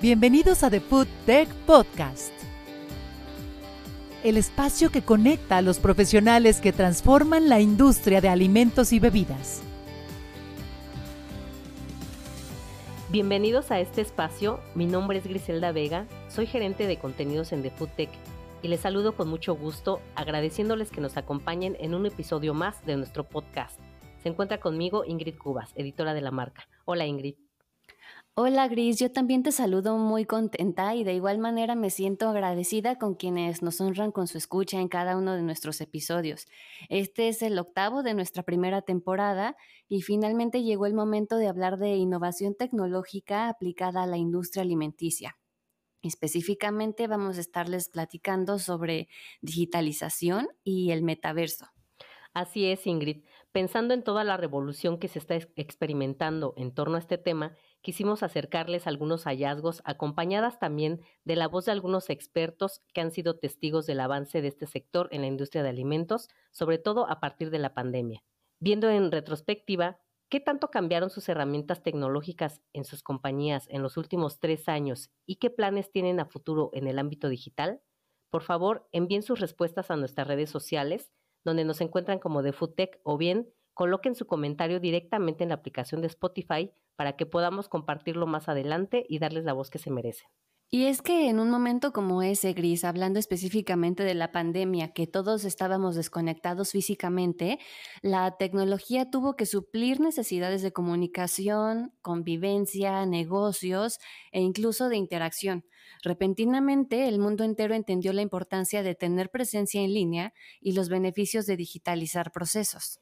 Bienvenidos a The Food Tech Podcast, el espacio que conecta a los profesionales que transforman la industria de alimentos y bebidas. Bienvenidos a este espacio, mi nombre es Griselda Vega, soy gerente de contenidos en The Food Tech y les saludo con mucho gusto agradeciéndoles que nos acompañen en un episodio más de nuestro podcast. Se encuentra conmigo Ingrid Cubas, editora de la marca. Hola Ingrid. Hola Gris, yo también te saludo muy contenta y de igual manera me siento agradecida con quienes nos honran con su escucha en cada uno de nuestros episodios. Este es el octavo de nuestra primera temporada y finalmente llegó el momento de hablar de innovación tecnológica aplicada a la industria alimenticia. Específicamente vamos a estarles platicando sobre digitalización y el metaverso. Así es, Ingrid. Pensando en toda la revolución que se está experimentando en torno a este tema, quisimos acercarles algunos hallazgos acompañadas también de la voz de algunos expertos que han sido testigos del avance de este sector en la industria de alimentos, sobre todo a partir de la pandemia. Viendo en retrospectiva, ¿Qué tanto cambiaron sus herramientas tecnológicas en sus compañías en los últimos tres años y qué planes tienen a futuro en el ámbito digital? Por favor, envíen sus respuestas a nuestras redes sociales, donde nos encuentran como The Food Tech, o bien coloquen su comentario directamente en la aplicación de Spotify para que podamos compartirlo más adelante y darles la voz que se merecen. Y es que en un momento como ese, Gris, hablando específicamente de la pandemia, que todos estábamos desconectados físicamente, la tecnología tuvo que suplir necesidades de comunicación, convivencia, negocios e incluso de interacción. Repentinamente, el mundo entero entendió la importancia de tener presencia en línea y los beneficios de digitalizar procesos.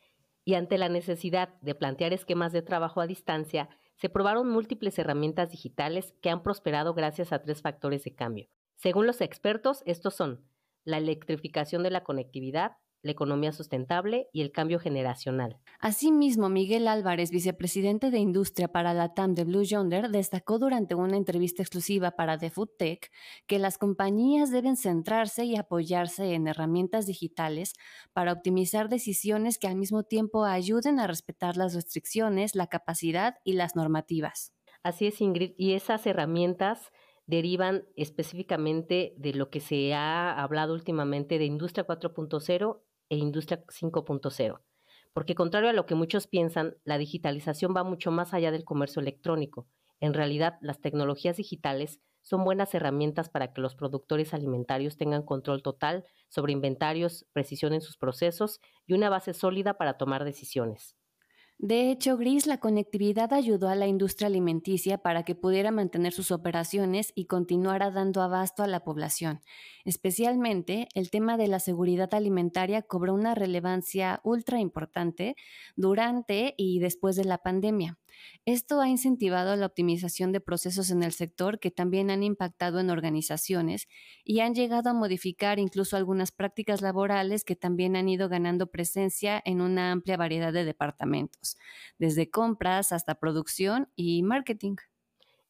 Y ante la necesidad de plantear esquemas de trabajo a distancia, se probaron múltiples herramientas digitales que han prosperado gracias a tres factores de cambio. Según los expertos, estos son la electrificación de la conectividad, la economía sustentable y el cambio generacional. Asimismo, Miguel Álvarez, vicepresidente de Industria para la TAM de Blue Yonder, destacó durante una entrevista exclusiva para The Food Tech que las compañías deben centrarse y apoyarse en herramientas digitales para optimizar decisiones que al mismo tiempo ayuden a respetar las restricciones, la capacidad y las normativas. Así es, Ingrid, y esas herramientas derivan específicamente de lo que se ha hablado últimamente de Industria 4.0 e Industria 5.0. Porque contrario a lo que muchos piensan, la digitalización va mucho más allá del comercio electrónico. En realidad, las tecnologías digitales son buenas herramientas para que los productores alimentarios tengan control total sobre inventarios, precisión en sus procesos y una base sólida para tomar decisiones. De hecho, Gris, la conectividad ayudó a la industria alimenticia para que pudiera mantener sus operaciones y continuara dando abasto a la población. Especialmente, el tema de la seguridad alimentaria cobró una relevancia ultra importante durante y después de la pandemia. Esto ha incentivado la optimización de procesos en el sector que también han impactado en organizaciones y han llegado a modificar incluso algunas prácticas laborales que también han ido ganando presencia en una amplia variedad de departamentos, desde compras hasta producción y marketing.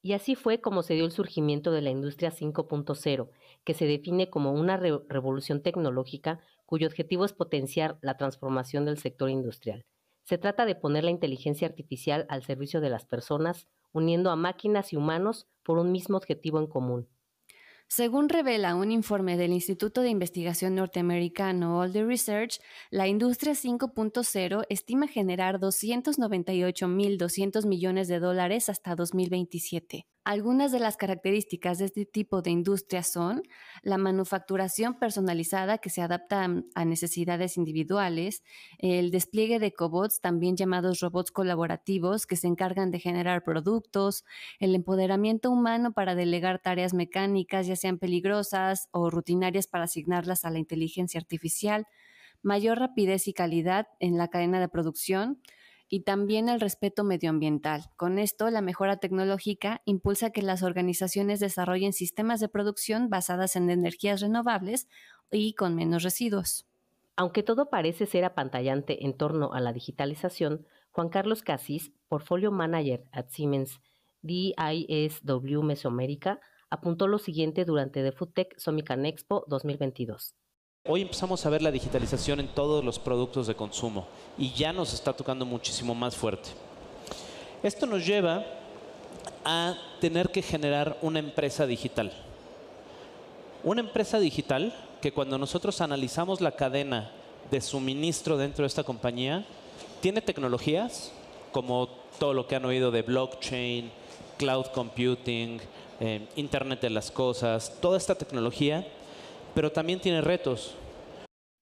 Y así fue como se dio el surgimiento de la industria 5.0, que se define como una revolución tecnológica cuyo objetivo es potenciar la transformación del sector industrial se trata de poner la inteligencia artificial al servicio de las personas, uniendo a máquinas y humanos por un mismo objetivo en común. Según revela un informe del Instituto de Investigación Norteamericano All the Research, la industria 5.0 estima generar 298.200 millones de dólares hasta 2027. Algunas de las características de este tipo de industria son la manufacturación personalizada que se adapta a necesidades individuales, el despliegue de cobots, también llamados robots colaborativos, que se encargan de generar productos, el empoderamiento humano para delegar tareas mecánicas, ya sean peligrosas o rutinarias para asignarlas a la inteligencia artificial, mayor rapidez y calidad en la cadena de producción, y también el respeto medioambiental. Con esto, la mejora tecnológica impulsa que las organizaciones desarrollen sistemas de producción basadas en energías renovables y con menos residuos. Aunque todo parece ser apantallante en torno a la digitalización, Juan Carlos Casís, Portfolio Manager at Siemens DISW Mesoamérica, apuntó lo siguiente durante The Foodtech Somican Expo 2022. Hoy empezamos a ver la digitalización en todos los productos de consumo y ya nos está tocando muchísimo más fuerte. Esto nos lleva a tener que generar una empresa digital. Una empresa digital que cuando nosotros analizamos la cadena de suministro dentro de esta compañía, tiene tecnologías como todo lo que han oído de blockchain, cloud computing, eh, Internet de las Cosas, toda esta tecnología, pero también tiene retos.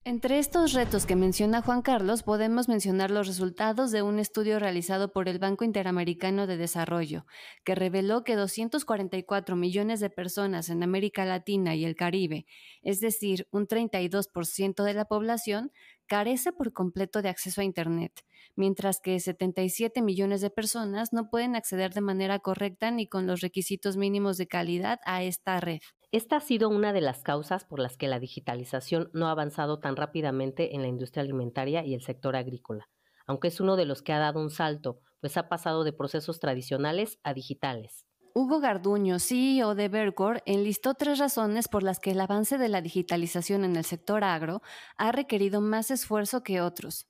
Entre estos retos que menciona Juan Carlos, podemos mencionar los resultados de un estudio realizado por el Banco Interamericano de Desarrollo, que reveló que 244 millones de personas en América Latina y el Caribe, es decir, un 32% de la población, carece por completo de acceso a Internet, mientras que 77 millones de personas no pueden acceder de manera correcta ni con los requisitos mínimos de calidad a esta red. Esta ha sido una de las causas por las que la digitalización no ha avanzado tan rápidamente en la industria alimentaria y el sector agrícola, aunque es uno de los que ha dado un salto, pues ha pasado de procesos tradicionales a digitales. Hugo Garduño, CEO de Vercor, enlistó tres razones por las que el avance de la digitalización en el sector agro ha requerido más esfuerzo que otros.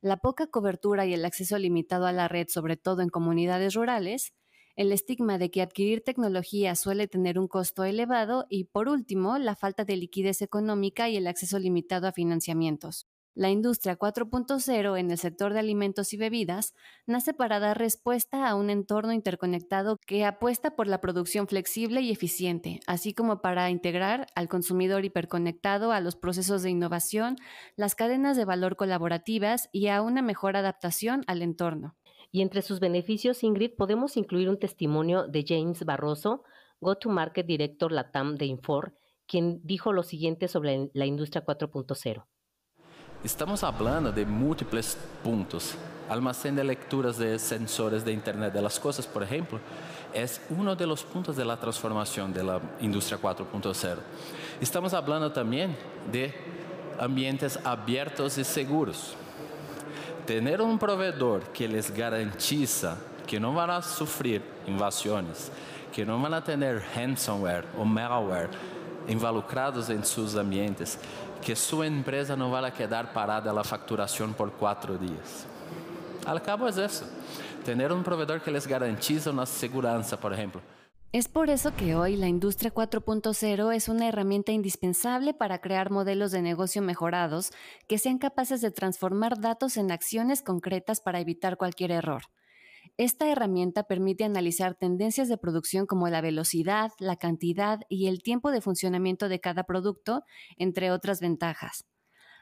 La poca cobertura y el acceso limitado a la red, sobre todo en comunidades rurales, el estigma de que adquirir tecnología suele tener un costo elevado y, por último, la falta de liquidez económica y el acceso limitado a financiamientos. La industria 4.0 en el sector de alimentos y bebidas nace para dar respuesta a un entorno interconectado que apuesta por la producción flexible y eficiente, así como para integrar al consumidor hiperconectado a los procesos de innovación, las cadenas de valor colaborativas y a una mejor adaptación al entorno. Y entre sus beneficios, Ingrid, podemos incluir un testimonio de James Barroso, Go-to-Market Director Latam de Infor, quien dijo lo siguiente sobre la industria 4.0. Estamos hablando de múltiples puntos. Almacén de lecturas de sensores de Internet de las Cosas, por ejemplo, es uno de los puntos de la transformación de la industria 4.0. Estamos hablando también de ambientes abiertos y seguros. Tener un proveedor que les garantiza que no van a sufrir invasiones, que no van a tener ransomware o malware involucrados en sus ambientes, que su empresa no va a quedar parada la facturación por cuatro días. Al cabo es eso, tener un proveedor que les garantiza una seguridad, por ejemplo. Es por eso que hoy la industria 4.0 es una herramienta indispensable para crear modelos de negocio mejorados que sean capaces de transformar datos en acciones concretas para evitar cualquier error. Esta herramienta permite analizar tendencias de producción como la velocidad, la cantidad y el tiempo de funcionamiento de cada producto, entre otras ventajas.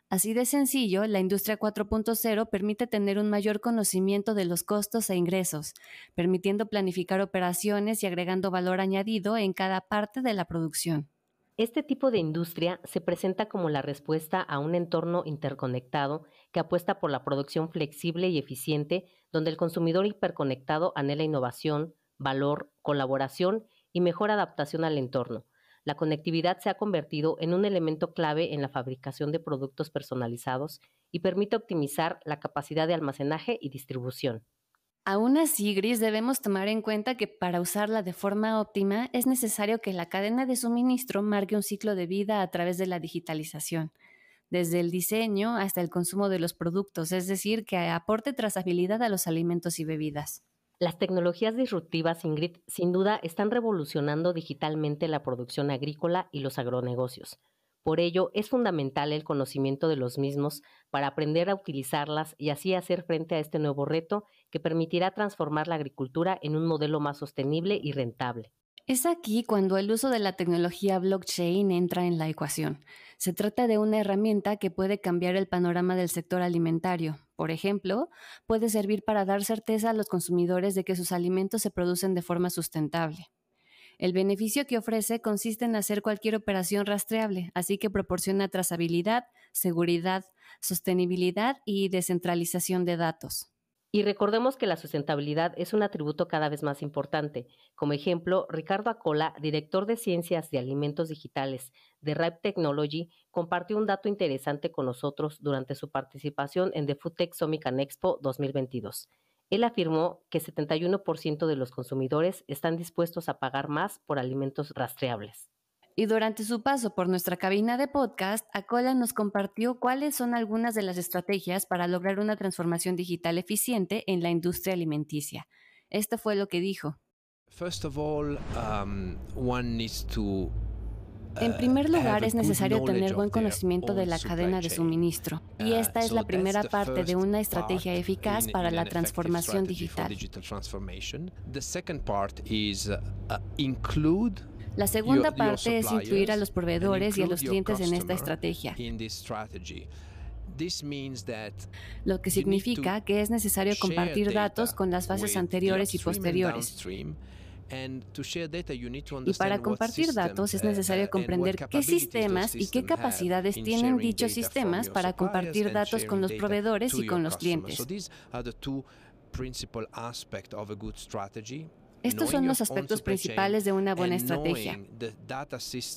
Así de sencillo, la industria 4.0 permite tener un mayor conocimiento de los costos e ingresos, permitiendo planificar operaciones y agregando valor añadido en cada parte de la producción. Este tipo de industria se presenta como la respuesta a un entorno interconectado que apuesta por la producción flexible y eficiente, donde el consumidor hiperconectado anhela innovación, valor, colaboración y mejor adaptación al entorno. La conectividad se ha convertido en un elemento clave en la fabricación de productos personalizados y permite optimizar la capacidad de almacenaje y distribución. Aún así, Gris, debemos tomar en cuenta que para usarla de forma óptima es necesario que la cadena de suministro marque un ciclo de vida a través de la digitalización, desde el diseño hasta el consumo de los productos, es decir, que aporte trazabilidad a los alimentos y bebidas. Las tecnologías disruptivas, Ingrid, sin duda están revolucionando digitalmente la producción agrícola y los agronegocios. Por ello, es fundamental el conocimiento de los mismos para aprender a utilizarlas y así hacer frente a este nuevo reto que permitirá transformar la agricultura en un modelo más sostenible y rentable. Es aquí cuando el uso de la tecnología blockchain entra en la ecuación. Se trata de una herramienta que puede cambiar el panorama del sector alimentario. Por ejemplo, puede servir para dar certeza a los consumidores de que sus alimentos se producen de forma sustentable. El beneficio que ofrece consiste en hacer cualquier operación rastreable, así que proporciona trazabilidad, seguridad, sostenibilidad y descentralización de datos. Y recordemos que la sustentabilidad es un atributo cada vez más importante. Como ejemplo, Ricardo Acola, director de Ciencias de Alimentos Digitales de Ripe Technology, compartió un dato interesante con nosotros durante su participación en The Food Tech Summit Expo 2022. Él afirmó que 71% de los consumidores están dispuestos a pagar más por alimentos rastreables. Y durante su paso por nuestra cabina de podcast, Acola nos compartió cuáles son algunas de las estrategias para lograr una transformación digital eficiente en la industria alimenticia. Esto fue lo que dijo. Um, en uh, primer lugar, es necesario tener buen conocimiento de la cadena de suministro, y uh, esta es la primera parte de una estrategia eficaz para la transformación digital. La segunda parte es incluir a los proveedores y a los clientes en esta estrategia. Lo que significa que es necesario compartir datos con las fases anteriores y posteriores. Y para compartir datos es necesario uh, comprender qué sistemas y qué capacidades tienen dichos sistemas para compartir datos con los proveedores y con los clientes. Estos son los aspectos principales de una buena estrategia.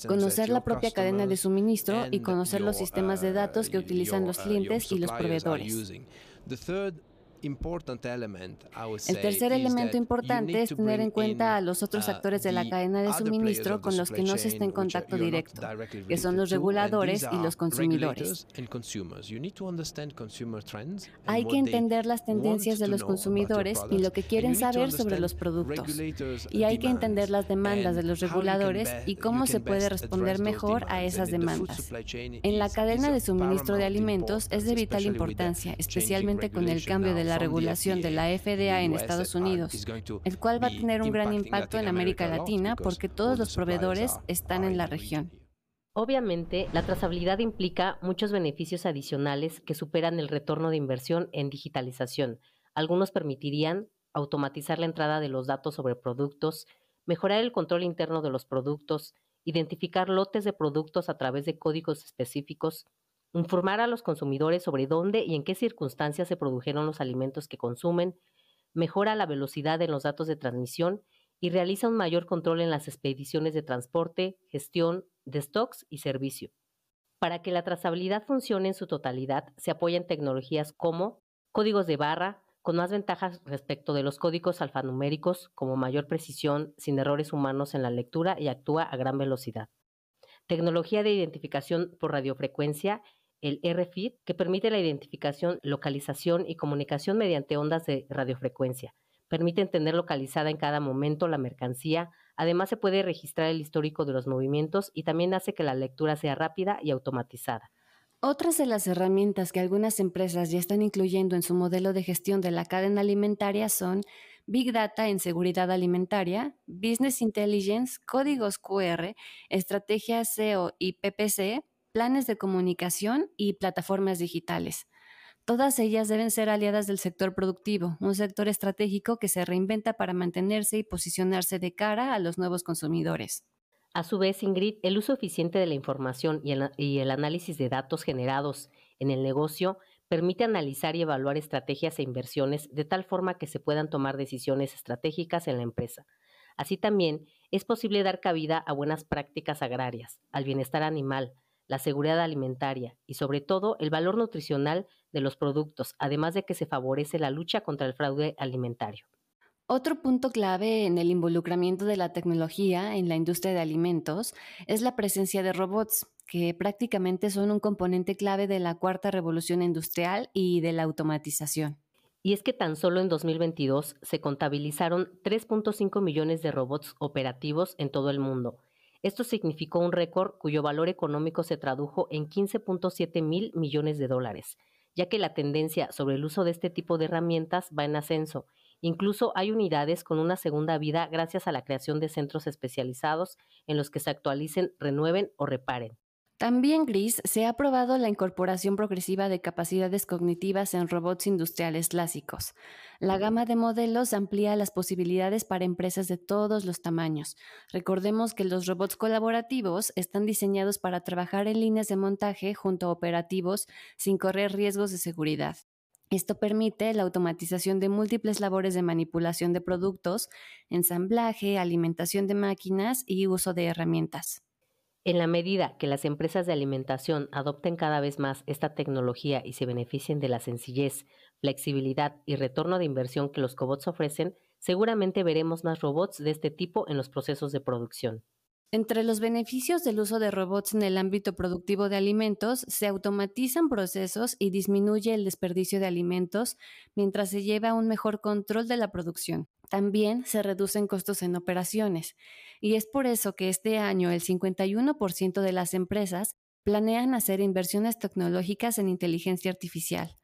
Conocer la propia cadena de suministro y conocer los sistemas de datos que uh, utilizan los uh, clientes y los proveedores. El tercer elemento importante es tener en cuenta a los otros uh, actores de la cadena de suministro con los que no se está en contacto directo, que son los reguladores y los consumidores. Hay que entender las tendencias de los consumidores y lo que quieren saber sobre los productos. Y hay que entender las demandas de los reguladores y cómo se puede responder mejor a esas demandas. En la cadena de suministro de alimentos es de vital importancia, especialmente con el cambio de la regulación de la FDA en Estados Unidos, el cual va a tener un gran impacto en América Latina porque todos los proveedores están en la región. Obviamente, la trazabilidad implica muchos beneficios adicionales que superan el retorno de inversión en digitalización. Algunos permitirían automatizar la entrada de los datos sobre productos, mejorar el control interno de los productos, identificar lotes de productos a través de códigos específicos, informar a los consumidores sobre dónde y en qué circunstancias se produjeron los alimentos que consumen, mejora la velocidad en los datos de transmisión y realiza un mayor control en las expediciones de transporte, gestión de stocks y servicio. Para que la trazabilidad funcione en su totalidad, se apoya en tecnologías como códigos de barra, con más ventajas respecto de los códigos alfanuméricos, como mayor precisión, sin errores humanos en la lectura y actúa a gran velocidad. Tecnología de identificación por radiofrecuencia el RFID, que permite la identificación, localización y comunicación mediante ondas de radiofrecuencia. Permite tener localizada en cada momento la mercancía. Además, se puede registrar el histórico de los movimientos y también hace que la lectura sea rápida y automatizada. Otras de las herramientas que algunas empresas ya están incluyendo en su modelo de gestión de la cadena alimentaria son Big Data en seguridad alimentaria, Business Intelligence, códigos QR, estrategias SEO y PPC, planes de comunicación y plataformas digitales. Todas ellas deben ser aliadas del sector productivo, un sector estratégico que se reinventa para mantenerse y posicionarse de cara a los nuevos consumidores. A su vez, Ingrid, el uso eficiente de la información y el, análisis de datos generados en el negocio permite analizar y evaluar estrategias e inversiones de tal forma que se puedan tomar decisiones estratégicas en la empresa. Así también es posible dar cabida a buenas prácticas agrarias, al bienestar animal, la seguridad alimentaria y sobre todo el valor nutricional de los productos, además de que se favorece la lucha contra el fraude alimentario. Otro punto clave en el involucramiento de la tecnología en la industria de alimentos es la presencia de robots, que prácticamente son un componente clave de la cuarta revolución industrial y de la automatización. Y es que tan solo en 2022 se contabilizaron 3.5 millones de robots operativos en todo el mundo, esto significó un récord cuyo valor económico se tradujo en 15.7 mil millones de dólares, ya que la tendencia sobre el uso de este tipo de herramientas va en ascenso. Incluso hay unidades con una segunda vida gracias a la creación de centros especializados en los que se actualicen, renueven o reparen. También, Gris, se ha probado la incorporación progresiva de capacidades cognitivas en robots industriales clásicos. La gama de modelos amplía las posibilidades para empresas de todos los tamaños. Recordemos que los robots colaborativos están diseñados para trabajar en líneas de montaje junto a operativos sin correr riesgos de seguridad. Esto permite la automatización de múltiples labores de manipulación de productos, ensamblaje, alimentación de máquinas y uso de herramientas. En la medida que las empresas de alimentación adopten cada vez más esta tecnología y se beneficien de la sencillez, flexibilidad y retorno de inversión que los cobots ofrecen, seguramente veremos más robots de este tipo en los procesos de producción. Entre los beneficios del uso de robots en el ámbito productivo de alimentos, se automatizan procesos y disminuye el desperdicio de alimentos mientras se lleva un mejor control de la producción. También se reducen costos en operaciones. Y es por eso que este año el 51% de las empresas planean hacer inversiones tecnológicas en inteligencia artificial.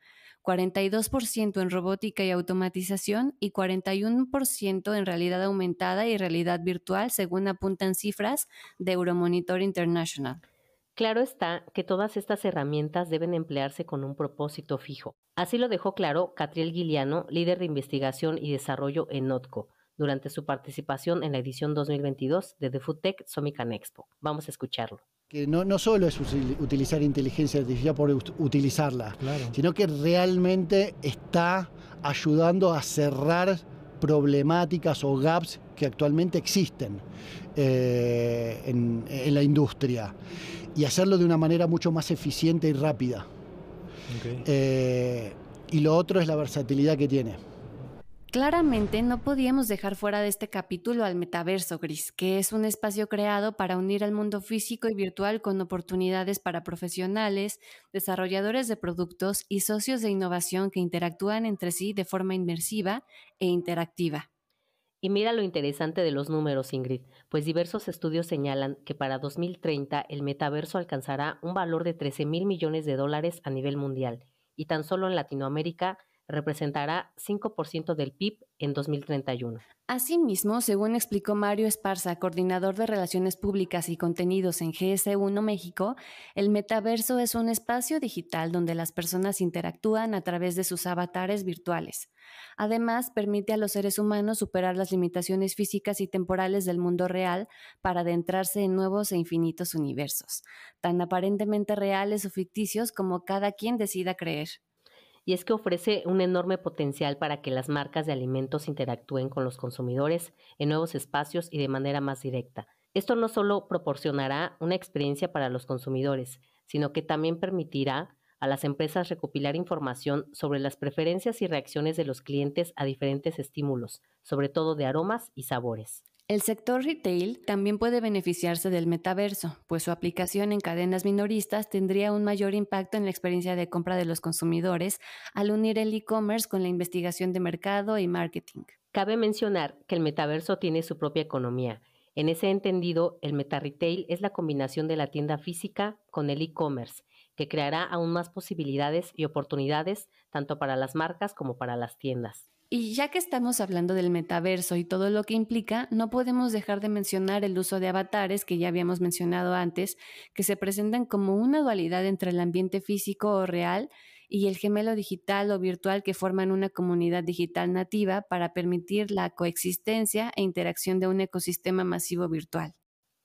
42% en robótica y automatización y 41% en realidad aumentada y realidad virtual, según apuntan cifras de Euromonitor International. Claro está que todas estas herramientas deben emplearse con un propósito fijo. Así lo dejó claro Catriel Guiliano, líder de investigación y desarrollo en NOTCO, durante su participación en la edición 2022 de The Food Tech Somican Expo. Vamos a escucharlo que no, no, solo es utilizar inteligencia artificial por utilizarla, sino que realmente está ayudando a cerrar problemáticas o gaps que actualmente existen eh, en, la industria y hacerlo de una manera mucho más eficiente y rápida. Eh, y lo otro es la versatilidad que tiene. Claramente no podíamos dejar fuera de este capítulo al metaverso gris, que es un espacio creado para unir al mundo físico y virtual con oportunidades para profesionales, desarrolladores de productos y socios de innovación que interactúan entre sí de forma inmersiva e interactiva. Y mira lo interesante de los números, Ingrid, pues diversos estudios señalan que para 2030 el metaverso alcanzará un valor de 13 mil millones de dólares a nivel mundial y tan solo en Latinoamérica representará 5% del PIB en 2031. Asimismo, según explicó Mario Esparza, coordinador de Relaciones Públicas y Contenidos en GS1 México, el metaverso es un espacio digital donde las personas interactúan a través de sus avatares virtuales. Además, permite a los seres humanos superar las limitaciones físicas y temporales del mundo real para adentrarse en nuevos e infinitos universos, tan aparentemente reales o ficticios como cada quien decida creer y es que ofrece un enorme potencial para que las marcas de alimentos interactúen con los consumidores en nuevos espacios y de manera más directa. Esto no solo proporcionará una experiencia para los consumidores, sino que también permitirá a las empresas recopilar información sobre las preferencias y reacciones de los clientes a diferentes estímulos, sobre todo de aromas y sabores. El sector retail también puede beneficiarse del metaverso, pues su aplicación en cadenas minoristas tendría un mayor impacto en la experiencia de compra de los consumidores al unir el e-commerce con la investigación de mercado y marketing. Cabe mencionar que el metaverso tiene su propia economía. En ese entendido, el meta retail es la combinación de la tienda física con el e-commerce, que creará aún más posibilidades y oportunidades tanto para las marcas como para las tiendas. Y ya que estamos hablando del metaverso y todo lo que implica, no podemos dejar de mencionar el uso de avatares que ya habíamos mencionado antes, que se presentan como una dualidad entre el ambiente físico o real y el gemelo digital o virtual que forman una comunidad digital nativa para permitir la coexistencia e interacción de un ecosistema masivo virtual.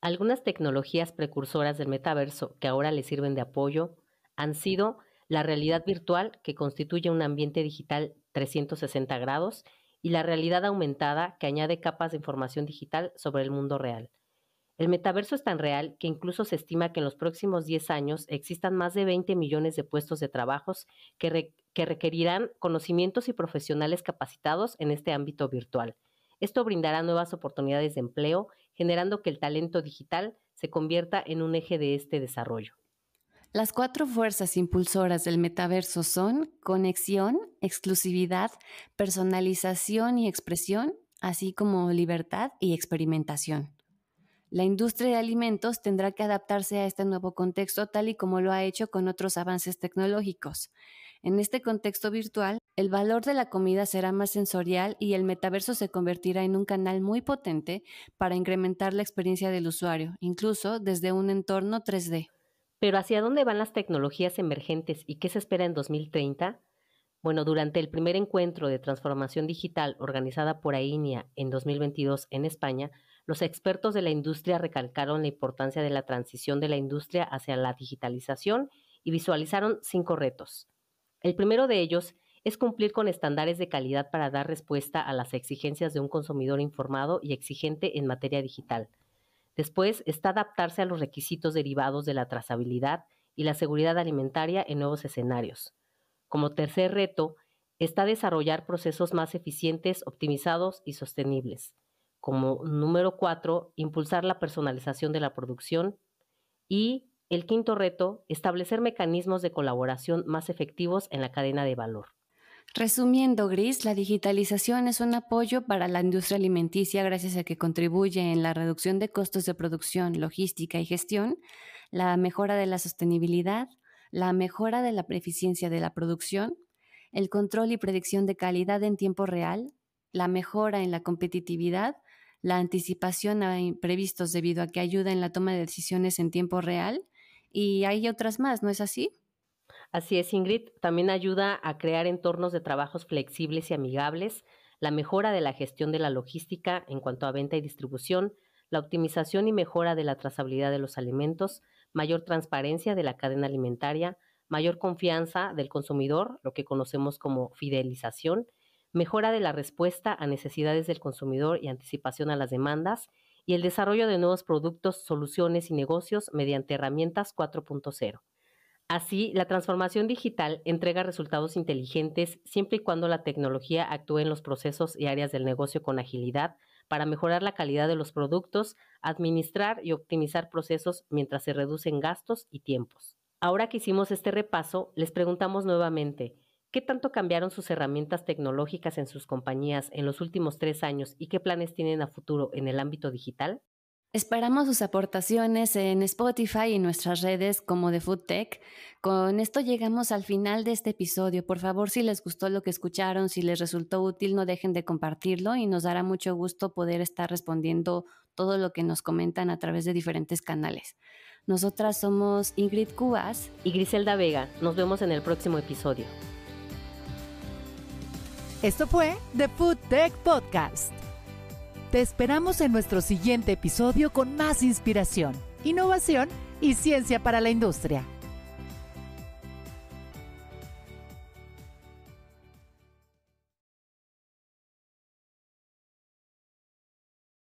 Algunas tecnologías precursoras del metaverso que ahora le sirven de apoyo han sido la realidad virtual, que constituye un ambiente digital 360 grados, y la realidad aumentada, que añade capas de información digital sobre el mundo real. El metaverso es tan real que incluso se estima que en los próximos 10 años existan más de 20 millones de puestos de trabajos que, que requerirán conocimientos y profesionales capacitados en este ámbito virtual. Esto brindará nuevas oportunidades de empleo, generando que el talento digital se convierta en un eje de este desarrollo. Las cuatro fuerzas impulsoras del metaverso son conexión, exclusividad, personalización y expresión, así como libertad y experimentación. La industria de alimentos tendrá que adaptarse a este nuevo contexto tal y como lo ha hecho con otros avances tecnológicos. En este contexto virtual, el valor de la comida será más sensorial y el metaverso se convertirá en un canal muy potente para incrementar la experiencia del usuario, incluso desde un entorno 3D. Pero ¿hacia dónde van las tecnologías emergentes y qué se espera en 2030? Bueno, durante el primer encuentro de transformación digital organizada por AINIA en 2022 en España, los expertos de la industria recalcaron la importancia de la transición de la industria hacia la digitalización y visualizaron cinco retos. El primero de ellos es cumplir con estándares de calidad para dar respuesta a las exigencias de un consumidor informado y exigente en materia digital. Después está adaptarse a los requisitos derivados de la trazabilidad y la seguridad alimentaria en nuevos escenarios. Como tercer reto, está desarrollar procesos más eficientes, optimizados y sostenibles. Como número cuatro, impulsar la personalización de la producción. Y el quinto reto, establecer mecanismos de colaboración más efectivos en la cadena de valor. Resumiendo, Gris, la digitalización es un apoyo para la industria alimenticia gracias a que contribuye en la reducción de costos de producción, logística y gestión, la mejora de la sostenibilidad, la mejora de la eficiencia de la producción, el control y predicción de calidad en tiempo real, la mejora en la competitividad, la anticipación a imprevistos debido a que ayuda en la toma de decisiones en tiempo real y hay otras más, ¿no es así? Así es, Ingrid. También ayuda a crear entornos de trabajos flexibles y amigables, la mejora de la gestión de la logística en cuanto a venta y distribución, la optimización y mejora de la trazabilidad de los alimentos, mayor transparencia de la cadena alimentaria, mayor confianza del consumidor, lo que conocemos como fidelización, mejora de la respuesta a necesidades del consumidor y anticipación a las demandas, y el desarrollo de nuevos productos, soluciones y negocios mediante herramientas 4.0. Así, la transformación digital entrega resultados inteligentes siempre y cuando la tecnología actúe en los procesos y áreas del negocio con agilidad para mejorar la calidad de los productos, administrar y optimizar procesos mientras se reducen gastos y tiempos. Ahora que hicimos este repaso, les preguntamos nuevamente, ¿Qué tanto cambiaron sus herramientas tecnológicas en sus compañías en los últimos tres años y qué planes tienen a futuro en el ámbito digital? Esperamos sus aportaciones en Spotify y nuestras redes como de Food Tech. Con esto llegamos al final de este episodio. Por favor, si les gustó lo que escucharon, si les resultó útil, no dejen de compartirlo y nos dará mucho gusto poder estar respondiendo todo lo que nos comentan a través de diferentes canales. Nosotras somos Ingrid Cubas y Griselda Vega. Nos vemos en el próximo episodio. Esto fue The Food Tech Podcast. Te esperamos en nuestro siguiente episodio con más inspiración, innovación y ciencia para la industria.